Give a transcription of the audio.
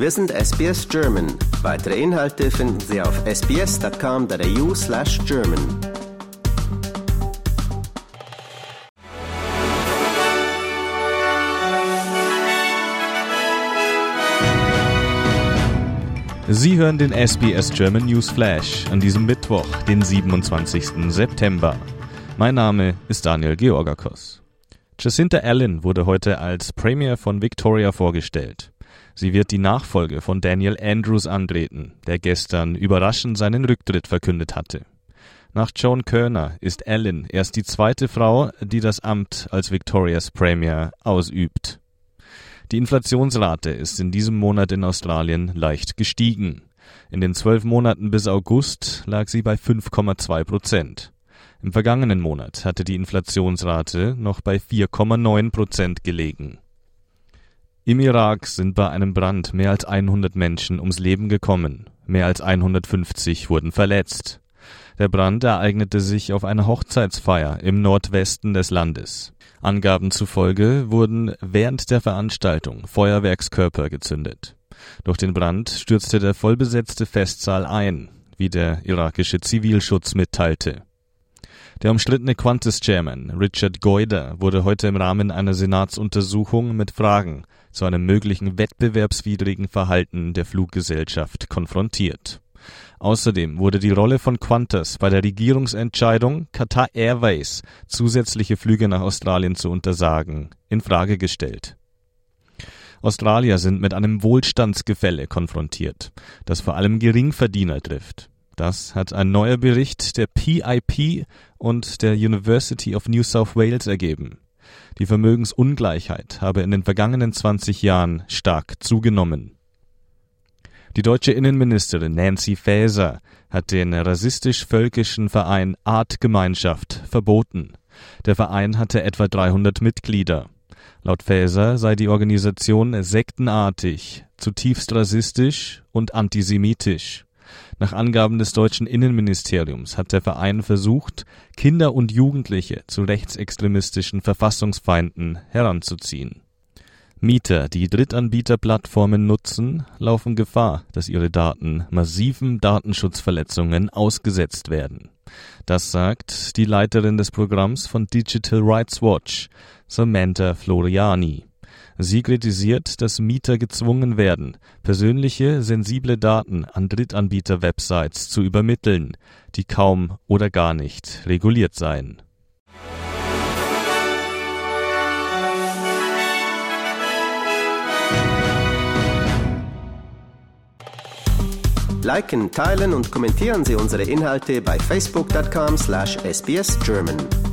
Wir sind SBS German. Weitere Inhalte finden Sie auf sbs.com.au slash German. Sie hören den SBS German News Flash an diesem Mittwoch, den 27. September. Mein Name ist Daniel Georgakos. Jacinta Allen wurde heute als Premier von Victoria vorgestellt. Sie wird die Nachfolge von Daniel Andrews antreten, der gestern überraschend seinen Rücktritt verkündet hatte. Nach Joan Kerner ist Allen erst die zweite Frau, die das Amt als Victorias Premier ausübt. Die Inflationsrate ist in diesem Monat in Australien leicht gestiegen. In den zwölf Monaten bis August lag sie bei 5,2 Prozent. Im vergangenen Monat hatte die Inflationsrate noch bei 4,9 Prozent gelegen. Im Irak sind bei einem Brand mehr als 100 Menschen ums Leben gekommen, mehr als 150 wurden verletzt. Der Brand ereignete sich auf einer Hochzeitsfeier im Nordwesten des Landes. Angaben zufolge wurden während der Veranstaltung Feuerwerkskörper gezündet. Durch den Brand stürzte der vollbesetzte Festsaal ein, wie der irakische Zivilschutz mitteilte. Der umstrittene Qantas-Chairman Richard Goyder wurde heute im Rahmen einer Senatsuntersuchung mit Fragen zu einem möglichen wettbewerbswidrigen Verhalten der Fluggesellschaft konfrontiert. Außerdem wurde die Rolle von Qantas bei der Regierungsentscheidung, Qatar Airways zusätzliche Flüge nach Australien zu untersagen, in Frage gestellt. Australier sind mit einem Wohlstandsgefälle konfrontiert, das vor allem Geringverdiener trifft. Das hat ein neuer Bericht der PIP und der University of New South Wales ergeben. Die Vermögensungleichheit habe in den vergangenen 20 Jahren stark zugenommen. Die deutsche Innenministerin Nancy Faeser hat den rassistisch-völkischen Verein Artgemeinschaft verboten. Der Verein hatte etwa 300 Mitglieder. Laut Faeser sei die Organisation sektenartig, zutiefst rassistisch und antisemitisch. Nach Angaben des deutschen Innenministeriums hat der Verein versucht, Kinder und Jugendliche zu rechtsextremistischen Verfassungsfeinden heranzuziehen. Mieter, die Drittanbieterplattformen nutzen, laufen Gefahr, dass ihre Daten massiven Datenschutzverletzungen ausgesetzt werden. Das sagt die Leiterin des Programms von Digital Rights Watch, Samantha Floriani. Sie kritisiert, dass Mieter gezwungen werden, persönliche, sensible Daten an Drittanbieter-Websites zu übermitteln, die kaum oder gar nicht reguliert seien. Liken, teilen und kommentieren Sie unsere Inhalte bei facebook.com/sbsgerman.